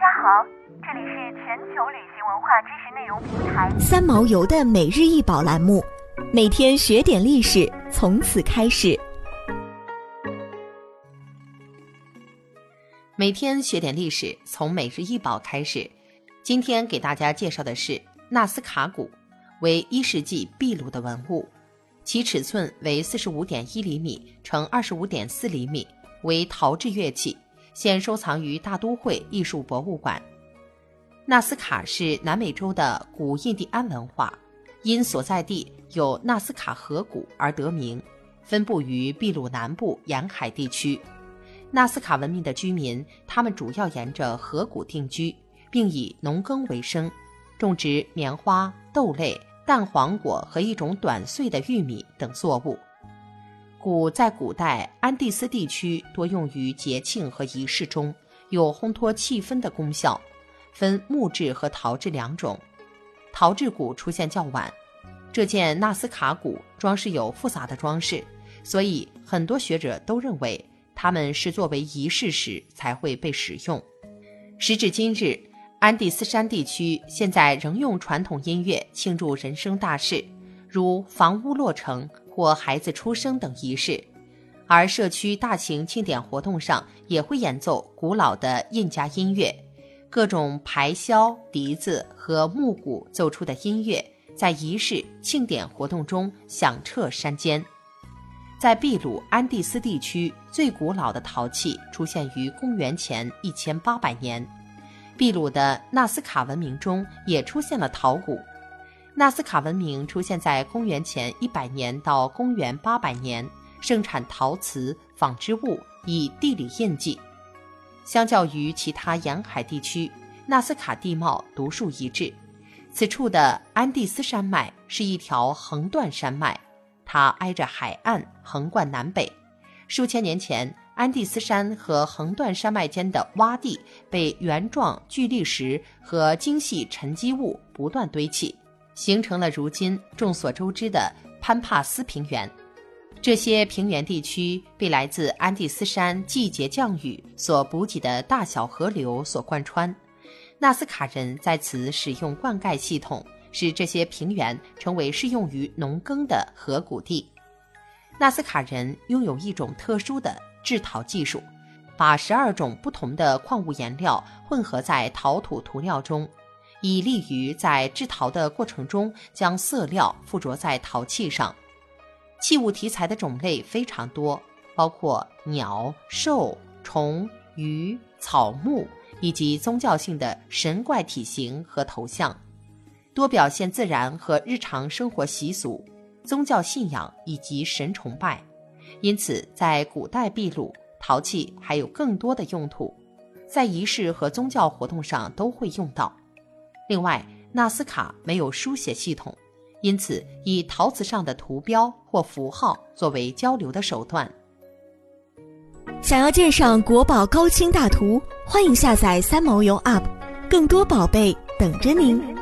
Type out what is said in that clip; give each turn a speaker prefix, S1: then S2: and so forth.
S1: 家好，这里是全球旅行文化知识内容平台
S2: 三毛游的每日一宝栏目，每天学点历史，从此开始。
S3: 每天学点历史，从每日一宝开始。今天给大家介绍的是纳斯卡谷，为一世纪秘鲁的文物，其尺寸为四十五点一厘米乘二十五点四厘米，为陶制乐器。现收藏于大都会艺术博物馆。纳斯卡是南美洲的古印第安文化，因所在地有纳斯卡河谷而得名，分布于秘鲁南部沿海地区。纳斯卡文明的居民，他们主要沿着河谷定居，并以农耕为生，种植棉花、豆类、蛋黄果和一种短穗的玉米等作物。鼓在古代安第斯地区多用于节庆和仪式中，有烘托气氛的功效。分木质和陶制两种，陶制鼓出现较晚。这件纳斯卡鼓装饰有复杂的装饰，所以很多学者都认为它们是作为仪式时才会被使用。时至今日，安第斯山地区现在仍用传统音乐庆祝人生大事，如房屋落成。或孩子出生等仪式，而社区大型庆典活动上也会演奏古老的印加音乐，各种排箫、笛子和木鼓奏出的音乐，在仪式庆典活动中响彻山间。在秘鲁安第斯地区，最古老的陶器出现于公元前一千八百年，秘鲁的纳斯卡文明中也出现了陶鼓。纳斯卡文明出现在公元前一百年到公元八百年，盛产陶瓷、纺织物以地理印记。相较于其他沿海地区，纳斯卡地貌独树一帜。此处的安第斯山脉是一条横断山脉，它挨着海岸，横贯南北。数千年前，安第斯山和横断山脉间的洼地被原状巨砾石和精细沉积物不断堆砌。形成了如今众所周知的潘帕斯平原。这些平原地区被来自安第斯山季节降雨所补给的大小河流所贯穿。纳斯卡人在此使用灌溉系统，使这些平原成为适用于农耕的河谷地。纳斯卡人拥有一种特殊的制陶技术，把十二种不同的矿物颜料混合在陶土涂料中。以利于在制陶的过程中将色料附着在陶器上。器物题材的种类非常多，包括鸟、兽、虫、鱼、草木，以及宗教性的神怪体型和头像，多表现自然和日常生活习俗、宗教信仰以及神崇拜。因此，在古代秘鲁，陶器还有更多的用途，在仪式和宗教活动上都会用到。另外，纳斯卡没有书写系统，因此以陶瓷上的图标或符号作为交流的手段。
S2: 想要鉴赏国宝高清大图，欢迎下载三毛游 App，更多宝贝等着您。